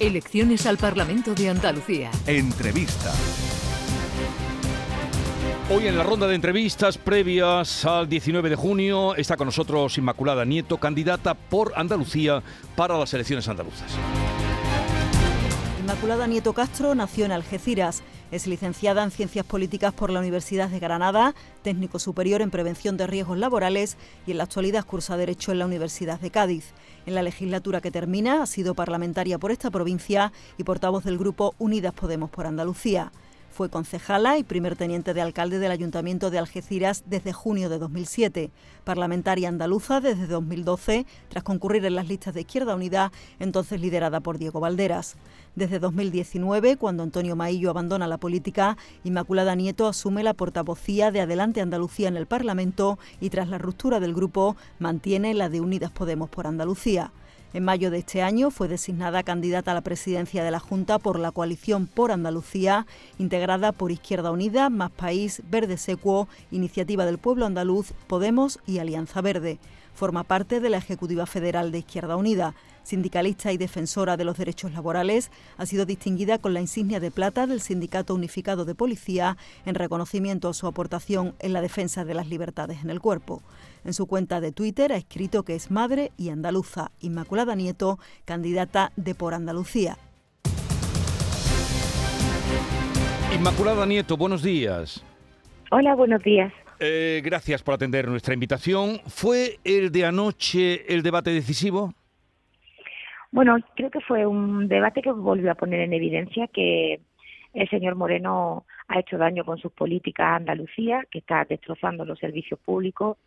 Elecciones al Parlamento de Andalucía. Entrevista. Hoy en la ronda de entrevistas previas al 19 de junio está con nosotros Inmaculada Nieto, candidata por Andalucía para las elecciones andaluzas. Inmaculada Nieto Castro nació en Algeciras. Es licenciada en Ciencias Políticas por la Universidad de Granada, técnico superior en Prevención de Riesgos Laborales y en la actualidad cursa Derecho en la Universidad de Cádiz. En la legislatura que termina ha sido parlamentaria por esta provincia y portavoz del grupo Unidas Podemos por Andalucía. Fue concejala y primer teniente de alcalde del Ayuntamiento de Algeciras desde junio de 2007, parlamentaria andaluza desde 2012, tras concurrir en las listas de Izquierda Unida, entonces liderada por Diego Valderas. Desde 2019, cuando Antonio Maillo abandona la política, Inmaculada Nieto asume la portavocía de Adelante Andalucía en el Parlamento y tras la ruptura del grupo mantiene la de Unidas Podemos por Andalucía. En mayo de este año fue designada candidata a la presidencia de la Junta por la coalición por Andalucía, integrada por Izquierda Unida, Más País, Verde Secuo, Iniciativa del Pueblo Andaluz, Podemos y Alianza Verde. Forma parte de la Ejecutiva Federal de Izquierda Unida. Sindicalista y defensora de los derechos laborales, ha sido distinguida con la insignia de plata del Sindicato Unificado de Policía en reconocimiento a su aportación en la defensa de las libertades en el cuerpo. En su cuenta de Twitter ha escrito que es madre y andaluza. Inmaculada Nieto, candidata de Por Andalucía. Inmaculada Nieto, buenos días. Hola, buenos días. Eh, gracias por atender nuestra invitación. ¿Fue el de anoche el debate decisivo? Bueno, creo que fue un debate que volvió a poner en evidencia que el señor Moreno ha hecho daño con sus políticas a Andalucía, que está destrozando los servicios públicos,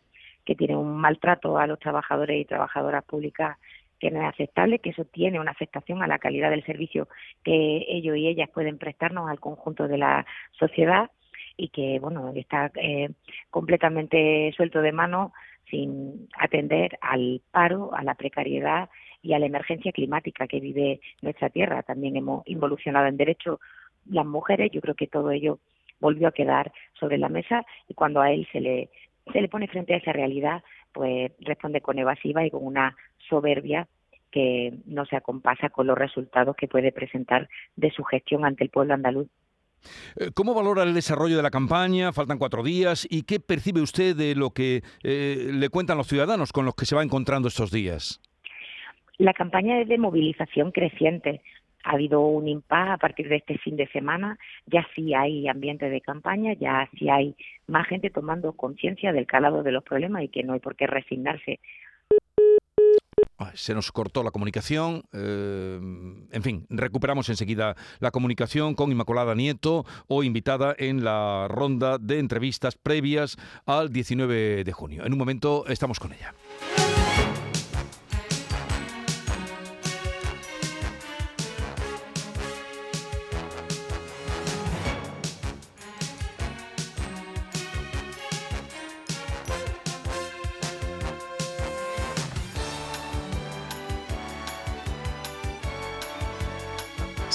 que tiene un maltrato a los trabajadores y trabajadoras públicas que no es aceptable, que eso tiene una afectación a la calidad del servicio que ellos y ellas pueden prestarnos al conjunto de la sociedad y que, bueno, está eh, completamente suelto de mano sin atender al paro, a la precariedad y a la emergencia climática que vive nuestra tierra. También hemos involucionado en derecho las mujeres. Yo creo que todo ello volvió a quedar sobre la mesa y cuando a él se le se le pone frente a esa realidad, pues responde con evasiva y con una soberbia que no se acompasa con los resultados que puede presentar de su gestión ante el pueblo andaluz. Eh, ¿Cómo valora el desarrollo de la campaña? Faltan cuatro días. ¿Y qué percibe usted de lo que eh, le cuentan los ciudadanos con los que se va encontrando estos días? La campaña es de movilización creciente ha habido un impas a partir de este fin de semana, ya sí hay ambiente de campaña, ya sí hay más gente tomando conciencia del calado de los problemas y que no hay por qué resignarse. Se nos cortó la comunicación. Eh, en fin, recuperamos enseguida la comunicación con Inmaculada Nieto, o invitada en la ronda de entrevistas previas al 19 de junio. En un momento estamos con ella.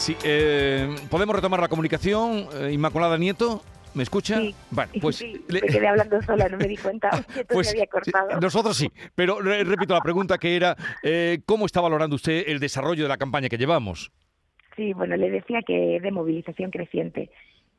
Sí, eh, ¿podemos retomar la comunicación, eh, Inmaculada Nieto? ¿Me escucha? Sí, Vale, pues sí, me quedé hablando sola, no me di cuenta pues, se había cortado. Nosotros sí, pero re- repito la pregunta que era, eh, ¿cómo está valorando usted el desarrollo de la campaña que llevamos? Sí, bueno, le decía que de movilización creciente,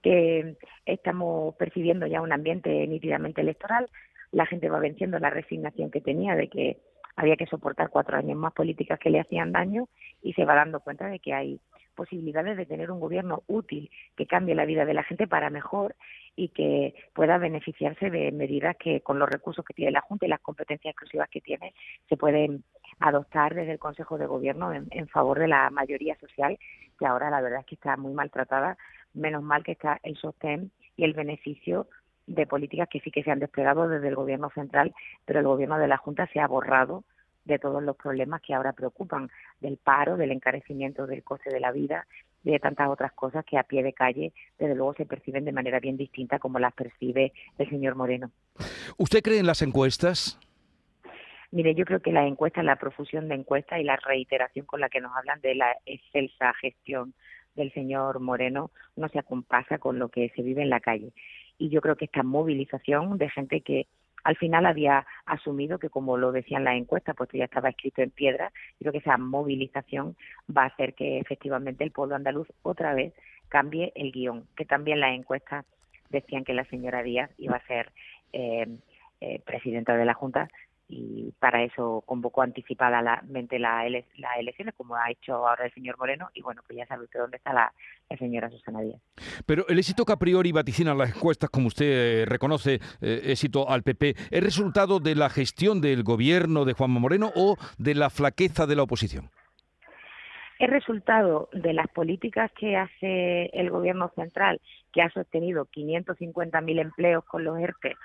que estamos percibiendo ya un ambiente nítidamente electoral. La gente va venciendo la resignación que tenía de que había que soportar cuatro años más políticas que le hacían daño y se va dando cuenta de que hay posibilidades de tener un gobierno útil que cambie la vida de la gente para mejor y que pueda beneficiarse de medidas que con los recursos que tiene la Junta y las competencias exclusivas que tiene se pueden adoptar desde el Consejo de Gobierno en, favor de la mayoría social que ahora la verdad es que está muy maltratada. Menos mal que está el sostén y el beneficio de políticas que sí que se han desplegado desde el gobierno central, pero el gobierno de la Junta se ha borrado de todos los problemas que ahora preocupan, del paro, del encarecimiento del coste de la vida y de tantas otras cosas que a pie de calle, desde luego, se perciben de manera bien distinta como las percibe el señor Moreno. ¿Usted cree en las encuestas? Mire, yo creo que las encuestas, la profusión de encuestas y la reiteración con la que nos hablan de la excelsa gestión del señor Moreno no se acompasa con lo que se vive en la calle. Y yo creo que esta movilización de gente que al final había asumido que, como lo decían las encuestas, pues ya estaba escrito en piedra. Creo que esa movilización va a hacer que efectivamente el pueblo andaluz otra vez cambie el guion, que también las encuestas decían que la señora Díaz iba a ser eh, eh, presidenta de la Junta y para eso convocó anticipadamente las elecciones, como ha hecho ahora el señor Moreno, y bueno, pues ya sabe usted dónde está la, señora Susana Díaz. Pero el éxito que a priori vaticinan las encuestas, como usted eh, reconoce, eh, éxito al PP, ¿es resultado de la gestión del gobierno de Juanma Moreno o de la flaqueza de la oposición? Es resultado de las políticas que hace el gobierno central, que ha sostenido 550.000 empleos con los ERTE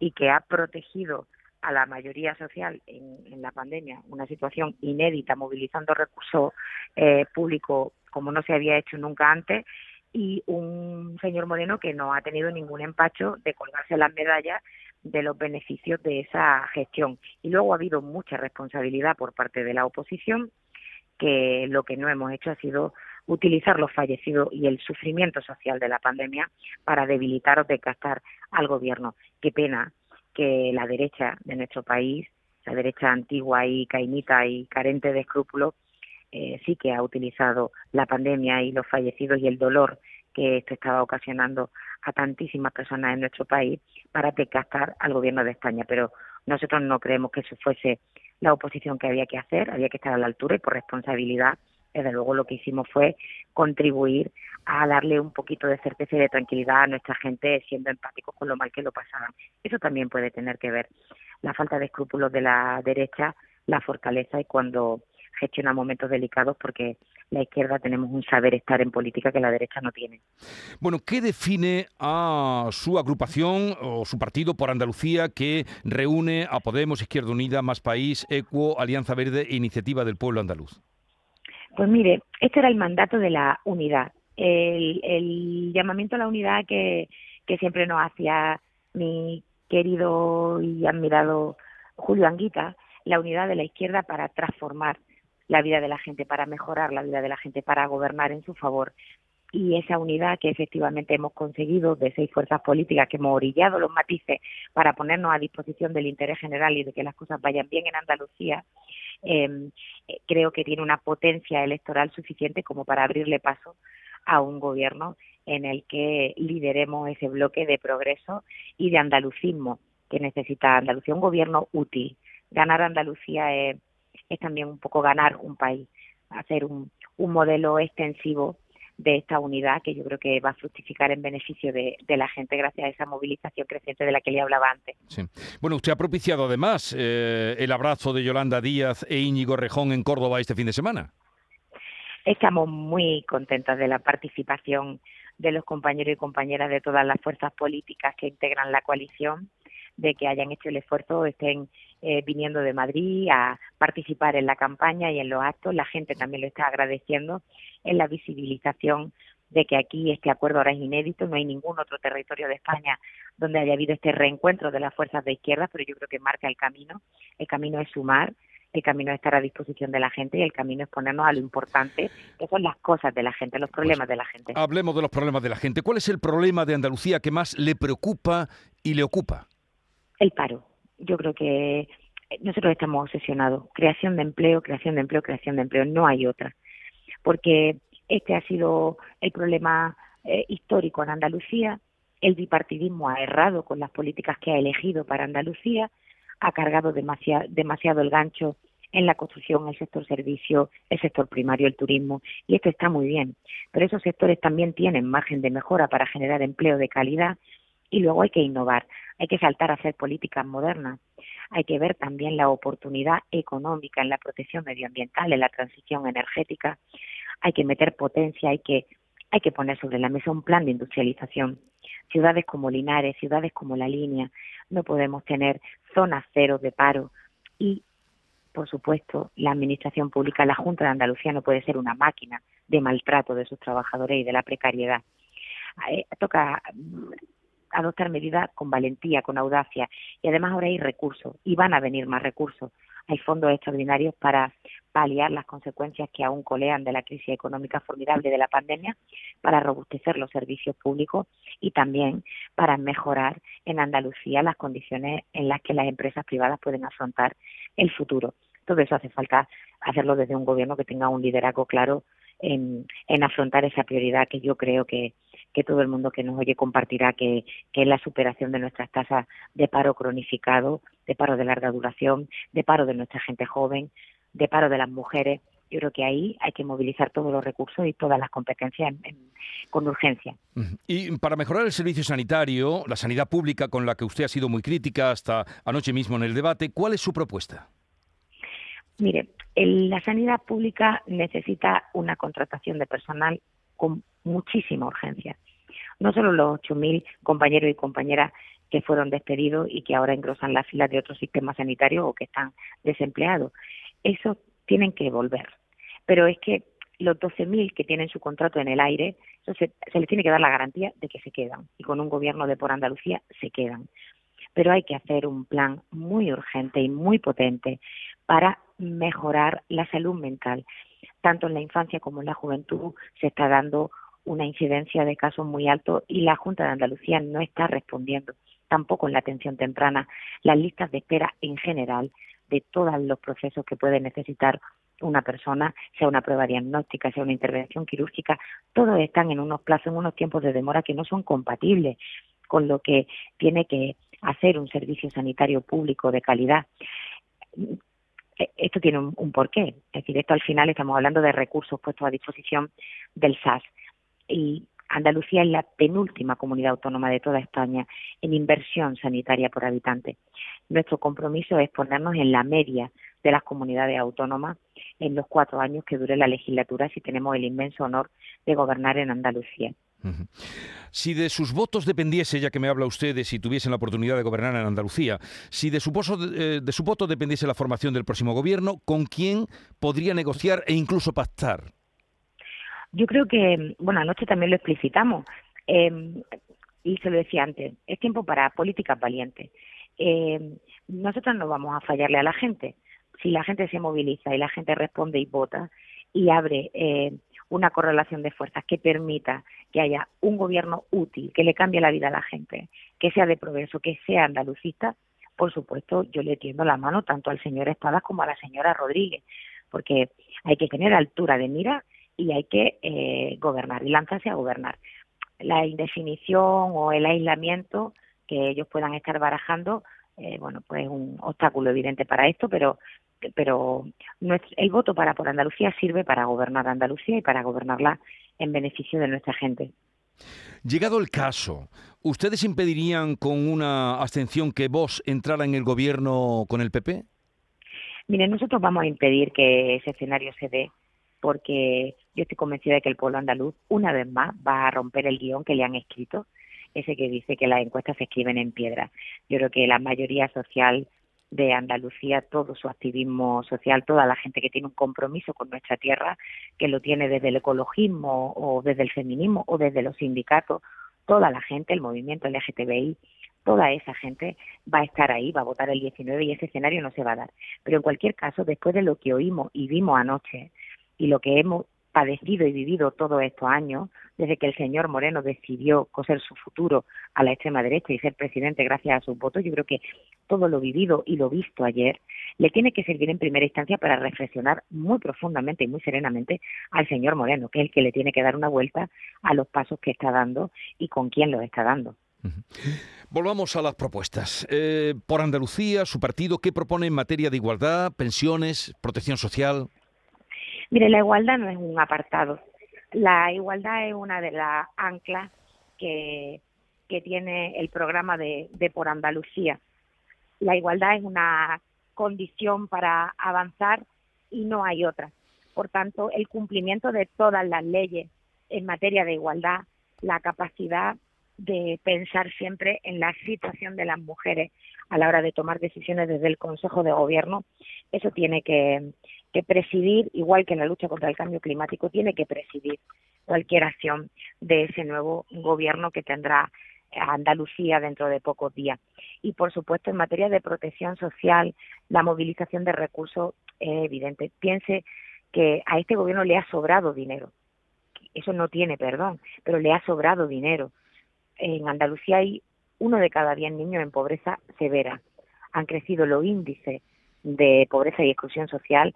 y que ha protegido a la mayoría social en, la pandemia, una situación inédita, movilizando recursos eh, públicos como no se había hecho nunca antes, y un señor Moreno que no ha tenido ningún empacho de colgarse las medallas de los beneficios de esa gestión. Y luego ha habido mucha responsabilidad por parte de la oposición, que lo que no hemos hecho ha sido utilizar los fallecidos y el sufrimiento social de la pandemia para debilitar o desgastar al gobierno. Qué pena que la derecha de nuestro país, la derecha antigua y cainita y carente de escrúpulos, eh, sí que ha utilizado la pandemia y los fallecidos y el dolor que esto estaba ocasionando a tantísimas personas en nuestro país para desgastar al gobierno de España. Pero nosotros no creemos que eso fuese la oposición que había que hacer, había que estar a la altura y por responsabilidad desde luego lo que hicimos fue contribuir a darle un poquito de certeza y de tranquilidad a nuestra gente siendo empáticos con lo mal que lo pasaban. Eso también puede tener que ver la falta de escrúpulos de la derecha, la fortaleza y cuando gestiona momentos delicados porque la izquierda tenemos un saber estar en política que la derecha no tiene. Bueno, ¿qué define a su agrupación o su partido por Andalucía que reúne a Podemos, Izquierda Unida, Más País, ECUO, Alianza Verde e Iniciativa del Pueblo Andaluz? Pues mire, este era el mandato de la unidad, el, llamamiento a la unidad que, que siempre nos hacía mi querido y admirado Julio Anguita, la unidad de la izquierda para transformar la vida de la gente, para mejorar la vida de la gente, para gobernar en su favor. Y esa unidad que efectivamente hemos conseguido de seis fuerzas políticas que hemos orillado los matices para ponernos a disposición del interés general y de que las cosas vayan bien en Andalucía, Em, eh, creo que tiene una potencia electoral suficiente como para abrirle paso a un gobierno en el que lideremos ese bloque de progreso y de andalucismo que necesita Andalucía, un gobierno útil. Ganar Andalucía es, es también un poco ganar un país, hacer un, un modelo extensivo de esta unidad que yo creo que va a fructificar en beneficio de, la gente gracias a esa movilización creciente de la que le hablaba antes. Bueno, usted ha propiciado además eh, el abrazo de Yolanda Díaz e Íñigo Rejón en Córdoba este fin de semana. Estamos muy contentas de la participación de los compañeros y compañeras de todas las fuerzas políticas que integran la coalición de que hayan hecho el esfuerzo, estén eh, viniendo de Madrid a participar en la campaña y en los actos. La gente también lo está agradeciendo en la visibilización de que aquí este acuerdo ahora es inédito, no hay ningún otro territorio de España donde haya habido este reencuentro de las fuerzas de izquierda, pero yo creo que marca el camino. El camino es sumar, el camino es estar a disposición de la gente y el camino es ponernos a lo importante, que son las cosas de la gente, los problemas de la gente. Hablemos de los problemas de la gente. ¿Cuál es el problema de Andalucía que más le preocupa y le ocupa? El paro. Yo creo que eh, nosotros estamos obsesionados. Creación de empleo, creación de empleo, creación de empleo. No hay otra. Porque este ha sido el problema eh, histórico en Andalucía. El bipartidismo ha errado con las políticas que ha elegido para Andalucía. Ha cargado demasiado, demasiado el gancho en la construcción, el sector servicio, el sector primario, el turismo, y esto está muy bien. Pero esos sectores también tienen margen de mejora para generar empleo de calidad y luego hay que innovar, hay que saltar a hacer políticas modernas, hay que ver también la oportunidad económica en la protección medioambiental, en la transición energética, hay que meter potencia, hay que hay que poner sobre la mesa un plan de industrialización. Ciudades como Linares, ciudades como La Línea, no podemos tener zonas cero de paro y, por supuesto, la Administración Pública, la Junta de Andalucía no puede ser una máquina de maltrato de sus trabajadores y de la precariedad. Eh, toca adoptar medidas con valentía, con audacia. Y además ahora hay recursos y van a venir más recursos. hay fondos extraordinarios para paliar las consecuencias que aún colean de la crisis económica formidable de la pandemia, para robustecer los servicios públicos y también para mejorar en Andalucía las condiciones en las que las empresas privadas pueden afrontar el futuro. Todo eso hace falta hacerlo desde un gobierno que tenga un liderazgo claro en, afrontar esa prioridad que yo creo que, que todo el mundo que nos oye compartirá, que, que es la superación de nuestras tasas de paro cronificado, de paro de larga duración, de paro de nuestra gente joven, de paro de las mujeres. Yo creo que ahí hay que movilizar todos los recursos y todas las competencias con urgencia. Y para mejorar el servicio sanitario, la sanidad pública con la que usted ha sido muy crítica hasta anoche mismo en el debate, ¿cuál es su propuesta? Mire, la sanidad pública necesita una contratación de personal con muchísima urgencia. No solo los 8.000 compañeros y compañeras que fueron despedidos y que ahora engrosan las filas de otros sistemas sanitarios o que están desempleados. Eso tienen que volver. Pero es que los 12.000 que tienen su contrato en el aire, se, se les tiene que dar la garantía de que se quedan. Y con un gobierno de por Andalucía se quedan. Pero hay que hacer un plan muy urgente y muy potente para mejorar la salud mental. Tanto en la infancia como en la juventud se está dando una incidencia de casos muy alto y la Junta de Andalucía no está respondiendo tampoco en la atención temprana. Las listas de espera en general de todos los procesos que puede necesitar una persona, sea una prueba diagnóstica, sea una intervención quirúrgica, todos están en unos plazos, en unos tiempos de demora que no son compatibles con lo que tiene que hacer un servicio sanitario público de calidad. Eh, esto tiene un, porqué. Es decir, esto al final estamos hablando de recursos puestos a disposición del SAS. Y Andalucía es la penúltima comunidad autónoma de toda España en inversión sanitaria por habitante. Nuestro compromiso es ponernos en la media de las comunidades autónomas en los cuatro años que dure la legislatura si tenemos el inmenso honor de gobernar en Andalucía. Si de sus votos dependiese, ya que me habla usted de si tuviesen la oportunidad de gobernar en Andalucía, si de su, eh, de su voto dependiese la formación del próximo gobierno, ¿con quién podría negociar e incluso pactar? Yo creo que, bueno, anoche también lo explicitamos, em, y se lo decía antes, es tiempo para políticas valientes. Eh, nosotros no vamos a fallarle a la gente. Si la gente se moviliza y la gente responde y vota y abre eh, una correlación de fuerzas que permita que haya un gobierno útil, que le cambie la vida a la gente, que sea de progreso, que sea andalucista, por supuesto yo le tiendo la mano tanto al señor Espadas como a la señora Rodríguez, porque hay que tener altura de mira y hay que eh, gobernar y lanzarse a gobernar. La indefinición o el aislamiento que ellos puedan estar barajando, eh, bueno, pues un obstáculo evidente para esto, pero pero el voto para por Andalucía sirve para gobernar Andalucía y para gobernarla en beneficio de nuestra gente. Llegado el caso, ¿ustedes impedirían con una abstención que vos entrara en el gobierno con el PP? Mire, nosotros vamos a impedir que ese escenario se dé porque yo estoy convencida de que el pueblo andaluz, una vez más, va a romper el guion que le han escrito, ese que dice que las encuestas se escriben en piedra. Yo creo que la mayoría social de Andalucía, todo su activismo social, toda la gente que tiene un compromiso con nuestra tierra, que lo tiene desde el ecologismo o desde el feminismo o desde los sindicatos, toda la gente, el movimiento LGTBI, toda esa gente va a estar ahí, va a votar el 19 y ese escenario no se va a dar. Pero en cualquier caso, después de lo que oímos y vimos anoche y lo que hemos padecido y vivido todos estos años, desde que el señor Moreno decidió coser su futuro a la extrema derecha y ser presidente gracias a sus votos, yo creo que todo lo vivido y lo visto ayer le tiene que servir en primera instancia para reflexionar muy profundamente y muy serenamente al señor Moreno, que es el que le tiene que dar una vuelta a los pasos que está dando y con quién los está dando. Volvamos a las propuestas. Eh, por Andalucía, su partido, ¿qué propone en materia de igualdad, pensiones, protección social? Mire, la igualdad no es un apartado. La igualdad es una de las anclas que, que tiene el programa de, de Por Andalucía. La igualdad es una condición para avanzar y no hay otra. Por tanto, el cumplimiento de todas las leyes en materia de igualdad, la capacidad de pensar siempre en la situación de las mujeres a la hora de tomar decisiones desde el Consejo de Gobierno, eso tiene que, que presidir, igual que en la lucha contra el cambio climático, tiene que presidir cualquier acción de ese nuevo gobierno que tendrá Andalucía dentro de pocos días. Y, por supuesto, en materia de protección social, la movilización de recursos es evidente. Piense que a este gobierno le ha sobrado dinero. Eso no tiene perdón, pero le ha sobrado dinero. En Andalucía hay uno de cada diez niños en pobreza severa. Han crecido los índices de pobreza y exclusión social.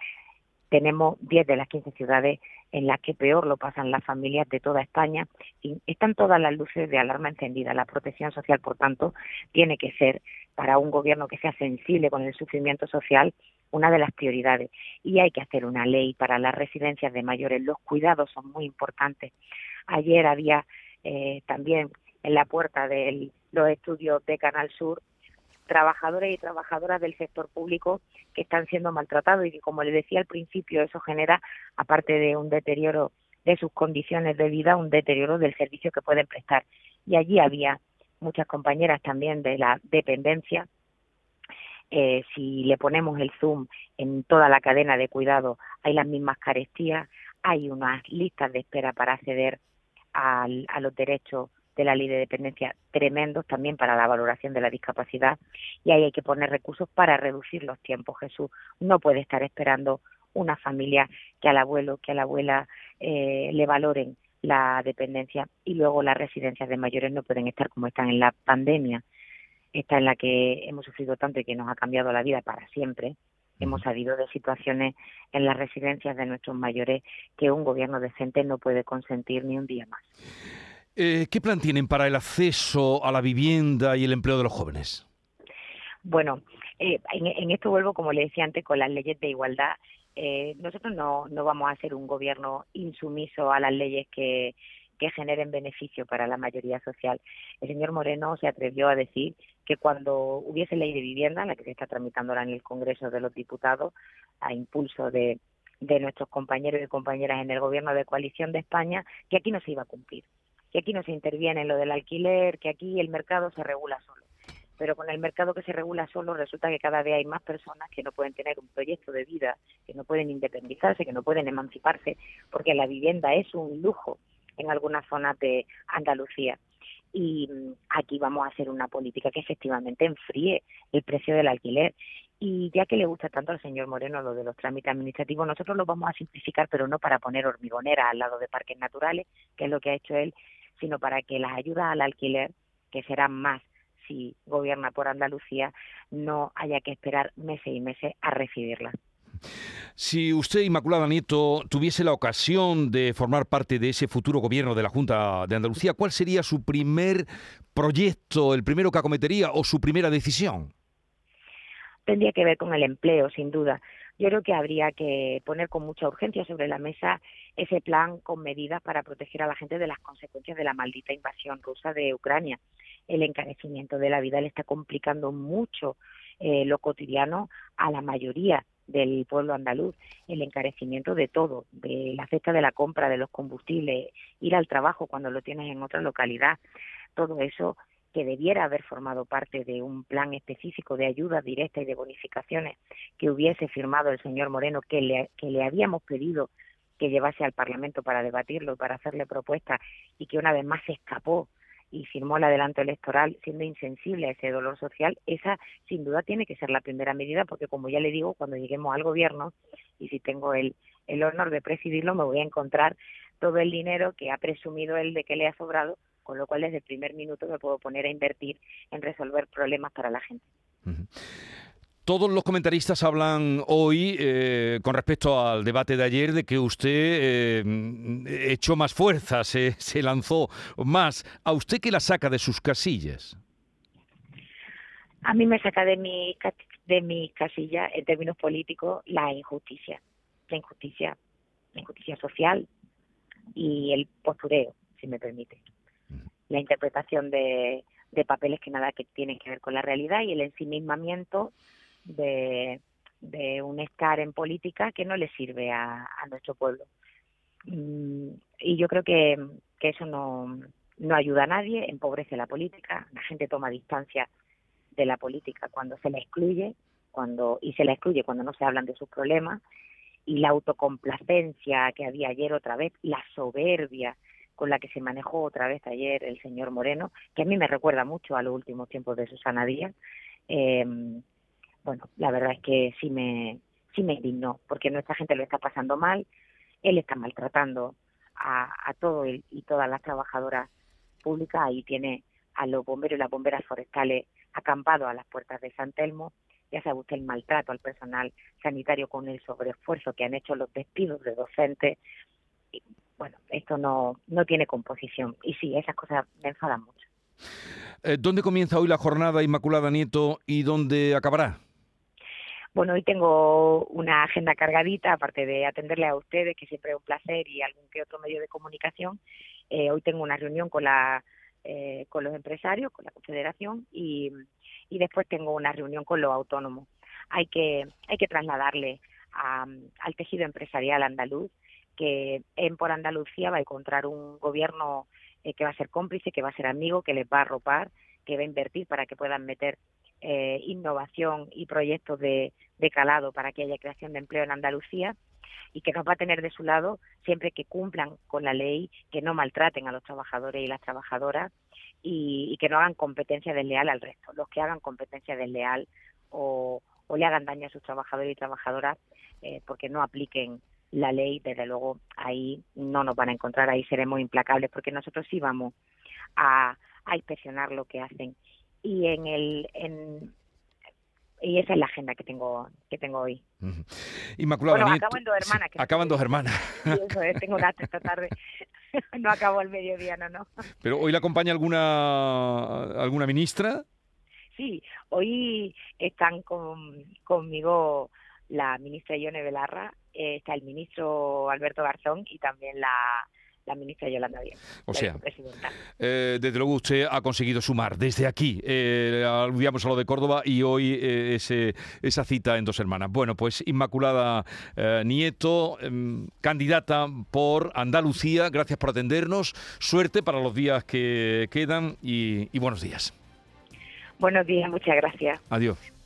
Tenemos 10 de las 15 ciudades en las que peor lo pasan las familias de toda España. Y están todas las luces de alarma encendidas. La protección social, por tanto, tiene que ser para un gobierno que sea sensible con el sufrimiento social una de las prioridades. Y hay que hacer una ley para las residencias de mayores. Los cuidados son muy importantes. Ayer había eh, también en la puerta de los estudios de Canal Sur trabajadores y trabajadoras del sector público que están siendo maltratados y que, como les decía al principio, eso genera, aparte de un deterioro de sus condiciones de vida, un deterioro del servicio que pueden prestar. Y allí había muchas compañeras también de la dependencia. Eh, si le ponemos el zoom en toda la cadena de cuidado, hay las mismas carestías, hay unas listas de espera para acceder a los derechos de la ley de dependencia tremendos también para la valoración de la discapacidad y ahí hay que poner recursos para reducir los tiempos. Jesús no puede estar esperando una familia que al abuelo, que a la abuela eh, le valoren la dependencia y luego las residencias de mayores no pueden estar como están en la pandemia, esta en la que hemos sufrido tanto y que nos ha cambiado la vida para siempre. Hemos sabido de situaciones en las residencias de nuestros mayores que un gobierno decente no puede consentir ni un día más. Eh, ¿Qué plan tienen para el acceso a la vivienda y el empleo de los jóvenes? Bueno, eh, en, esto vuelvo, como le decía antes, con las leyes de igualdad. Eh, nosotros no, no vamos a ser un gobierno insumiso a las leyes que, generen beneficio para la mayoría social. El señor Moreno se atrevió a decir que cuando hubiese ley de vivienda, la que se está tramitando ahora en el Congreso de los Diputados, a impulso de, de nuestros compañeros y compañeras en el Gobierno de Coalición de España, que aquí no se iba a cumplir que aquí no se interviene en lo del alquiler, que aquí el mercado se regula solo. Pero con el mercado que se regula solo resulta que cada vez hay más personas que no pueden tener un proyecto de vida, que no pueden independizarse, que no pueden emanciparse, porque la vivienda es un lujo en algunas zonas de Andalucía. Y mm, aquí vamos a hacer una política que efectivamente enfríe el precio del alquiler y ya que le gusta tanto al señor Moreno lo de los trámites administrativos, nosotros lo vamos a simplificar, pero no para poner hormigonera al lado de parques naturales, que es lo que ha hecho él, sino para que las ayudas al alquiler, que serán más si gobierna por Andalucía, no haya que esperar meses y meses a recibirlas. Si usted, Inmaculada Nieto, tuviese la ocasión de formar parte de ese futuro gobierno de la Junta de Andalucía, ¿cuál sería su primer proyecto, el primero que acometería o su primera decisión? Tendría que ver con el empleo, sin duda yo creo que habría que poner con mucha urgencia sobre la mesa ese plan con medidas para proteger a la gente de las consecuencias de la maldita invasión rusa de Ucrania. El encarecimiento de la vida le está complicando mucho eh, lo cotidiano a la mayoría del pueblo andaluz, el encarecimiento de todo, de la cesta de la compra de los combustibles, ir al trabajo cuando lo tienes en otra localidad, todo eso que debiera haber formado parte de un plan específico de ayuda directa y de bonificaciones que hubiese firmado el señor Moreno, que le, que le habíamos pedido que llevase al Parlamento para debatirlo, para hacerle propuestas, y que una vez más se escapó y firmó el adelanto electoral siendo insensible a ese dolor social, esa sin duda tiene que ser la primera medida, porque como ya le digo, cuando lleguemos al gobierno, y si tengo el, el honor de presidirlo, me voy a encontrar todo el dinero que ha presumido él de que le ha sobrado con lo cual desde el primer minuto me puedo poner a invertir en resolver problemas para la gente. Todos los comentaristas hablan hoy, eh, con respecto al debate de ayer, de que usted eh, echó más fuerza, se, se, lanzó más. ¿A usted qué la saca de sus casillas? A mí me saca de mi, de mi casilla, en términos políticos, la injusticia. La injusticia, la injusticia social y el postureo, si me permite la interpretación de, de papeles que nada que tienen que ver con la realidad y el ensimismamiento de, de un estar en política que no le sirve a, a nuestro pueblo. Mm, y yo creo que, eso no, no ayuda a nadie, empobrece la política, la gente toma distancia de la política cuando se la excluye, cuando y se la excluye cuando no se hablan de sus problemas y la autocomplacencia que había ayer otra vez, la soberbia con la que se manejó otra vez ayer el señor Moreno, que a mí me recuerda mucho a los últimos tiempos de Susana Díaz. Eh, bueno, la verdad es que sí me, sí me indignó, porque nuestra gente lo está pasando mal, él está maltratando a, a todo y todas las trabajadoras públicas, ahí tiene a los bomberos y las bomberas forestales acampados a las puertas de San Telmo, ya sabe usted el maltrato al personal sanitario con el sobreesfuerzo que han hecho los despidos de docentes, bueno, esto no, no tiene composición. Y sí, esas cosas me enfadan mucho. Eh, ¿Dónde comienza hoy la jornada Inmaculada Nieto y dónde acabará? Bueno, hoy tengo una agenda cargadita, aparte de atenderle a ustedes, que siempre es un placer, y algún que otro medio de comunicación. Eh, hoy tengo una reunión con la eh, con los empresarios, con la Confederación, y, y después tengo una reunión con los autónomos. Hay que hay que trasladarle al tejido empresarial andaluz que en por Andalucía va a encontrar un gobierno eh, que va a ser cómplice, que va a ser amigo, que les va a arropar, que va a invertir para que puedan meter eh, innovación y proyectos de, calado para que haya creación de empleo en Andalucía y que nos va a tener de su lado siempre que cumplan con la ley, que no maltraten a los trabajadores y las trabajadoras y, que no hagan competencia desleal al resto. Los que hagan competencia desleal o, o le hagan daño a sus trabajadores y trabajadoras eh, porque no apliquen la ley, desde luego ahí no nos van a encontrar, ahí seremos implacables porque nosotros sí vamos a, a inspeccionar lo que hacen. Y en el en, y esa es la agenda que tengo que tengo hoy. Inmaculada bueno, acaban dos hermanas. acaban dos hermanas. eso es, tengo esta tarde. no acabo el mediodía, no, no. Pero hoy la acompaña alguna alguna ministra. Sí, hoy están con, conmigo la ministra Ione Belarra, eh, está el ministro Alberto Garzón y también la, la ministra Yolanda Díaz. O sea, eh, desde luego usted ha conseguido sumar desde aquí, eh, aludíamos a lo de Córdoba y hoy eh, ese, esa cita en Dos Hermanas. Bueno, pues Inmaculada eh, Nieto, em, candidata por Andalucía, gracias por atendernos, suerte para los días que quedan y buenos días. Buenos días, muchas gracias. Adiós.